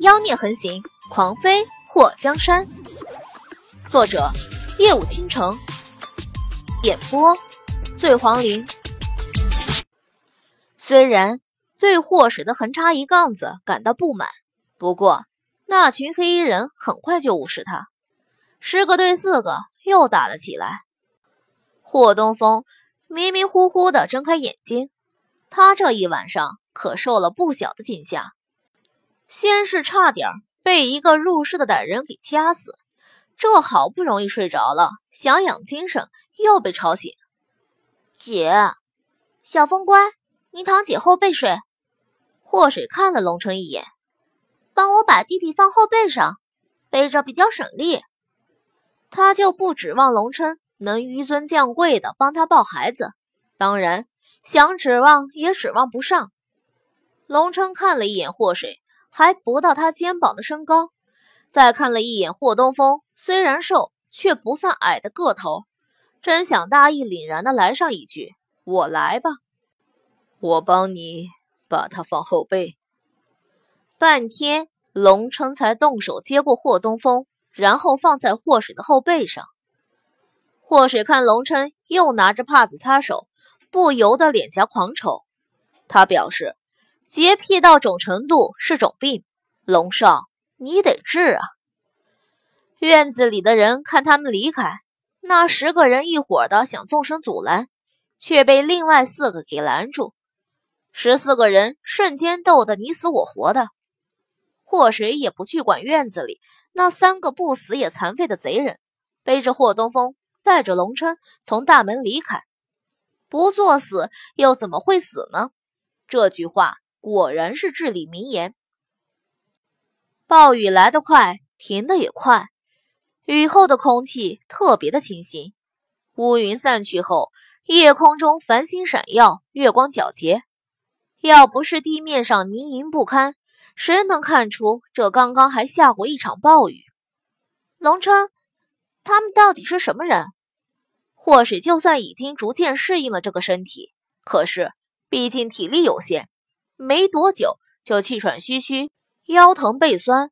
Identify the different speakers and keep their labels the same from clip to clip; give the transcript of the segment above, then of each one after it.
Speaker 1: 妖孽横行，狂飞祸江山。作者：夜舞倾城，演播：醉黄林。虽然对祸水的横插一杠子感到不满，不过那群黑衣人很快就无视他，十个对四个又打了起来。霍东风迷迷糊糊的睁开眼睛，他这一晚上可受了不小的惊吓。先是差点被一个入室的歹人给掐死，这好不容易睡着了，想养精神，又被吵醒。
Speaker 2: 姐，小风乖，你躺姐后背睡。祸水看了龙琛一眼，帮我把弟弟放后背上，背着比较省力。
Speaker 1: 他就不指望龙琛能纡尊降贵的帮他抱孩子，当然想指望也指望不上。龙琛看了一眼祸水。还不到他肩膀的身高，再看了一眼霍东风，虽然瘦，却不算矮的个头，真想大义凛然的来上一句：“我来吧，
Speaker 3: 我帮你把他放后背。”
Speaker 1: 半天，龙琛才动手接过霍东风，然后放在霍水的后背上。霍水看龙琛又拿着帕子擦手，不由得脸颊狂抽，他表示。洁癖到种程度是种病，龙少，你得治啊！院子里的人看他们离开，那十个人一伙的想纵身阻拦，却被另外四个给拦住。十四个人瞬间斗得你死我活的，祸水也不去管院子里那三个不死也残废的贼人，背着霍东风，带着龙琛从大门离开。不作死又怎么会死呢？这句话。果然是至理名言。暴雨来得快，停得也快。雨后的空气特别的清新，乌云散去后，夜空中繁星闪耀，月光皎洁。要不是地面上泥泞不堪，谁能看出这刚刚还下过一场暴雨？
Speaker 2: 龙琛，他们到底是什么人？
Speaker 1: 或许就算已经逐渐适应了这个身体，可是毕竟体力有限。没多久就气喘吁吁，腰疼背酸。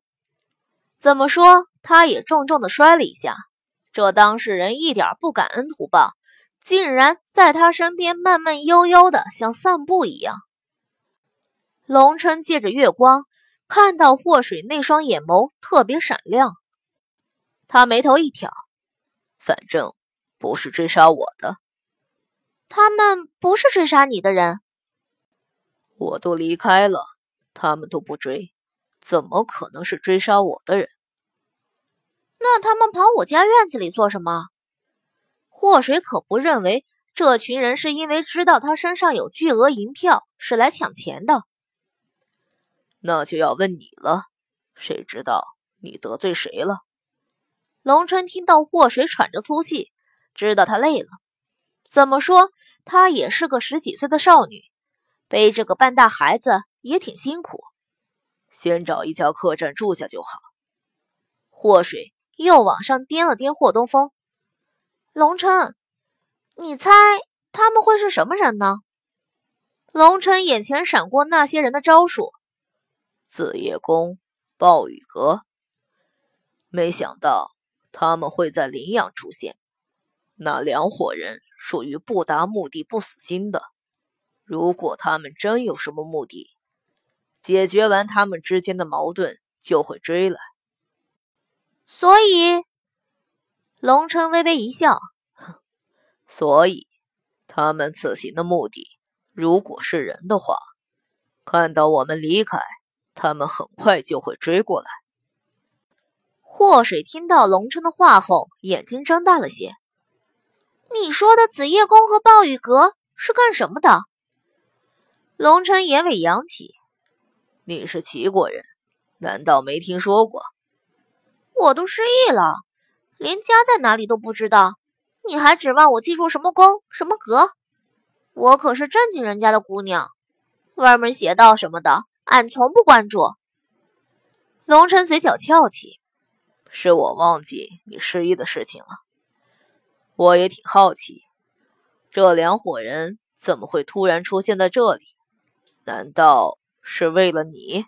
Speaker 1: 怎么说，他也重重的摔了一下。这当事人一点不感恩图报，竟然在他身边慢慢悠悠的像散步一样。龙琛借着月光看到祸水那双眼眸特别闪亮，他眉头一挑，
Speaker 3: 反正不是追杀我的，
Speaker 2: 他们不是追杀你的人。
Speaker 3: 我都离开了，他们都不追，怎么可能是追杀我的人？
Speaker 2: 那他们跑我家院子里做什么？
Speaker 1: 祸水可不认为这群人是因为知道他身上有巨额银票是来抢钱的。
Speaker 3: 那就要问你了，谁知道你得罪谁了？
Speaker 1: 龙春听到祸水喘着粗气，知道他累了。怎么说，她也是个十几岁的少女。背着个半大孩子也挺辛苦，
Speaker 3: 先找一家客栈住下就好。
Speaker 1: 祸水又往上掂了掂霍东风，
Speaker 2: 龙琛，你猜他们会是什么人呢？
Speaker 1: 龙琛眼前闪过那些人的招数：
Speaker 3: 紫夜宫、暴雨阁。没想到他们会在林阳出现。那两伙人属于不达目的不死心的。如果他们真有什么目的，解决完他们之间的矛盾，就会追来。
Speaker 1: 所以，龙琛微微一笑，
Speaker 3: 所以他们此行的目的，如果是人的话，看到我们离开，他们很快就会追过来。
Speaker 1: 祸水听到龙琛的话后，眼睛睁大了些。
Speaker 2: 你说的紫夜宫和暴雨阁是干什么的？
Speaker 1: 龙琛眼尾扬起：“
Speaker 3: 你是齐国人，难道没听说过？
Speaker 2: 我都失忆了，连家在哪里都不知道。你还指望我记住什么宫、什么阁？我可是正经人家的姑娘，歪门邪道什么的，俺从不关注。”
Speaker 1: 龙琛嘴角翘起：“
Speaker 3: 是我忘记你失忆的事情了。我也挺好奇，这两伙人怎么会突然出现在这里？”难道是为了你？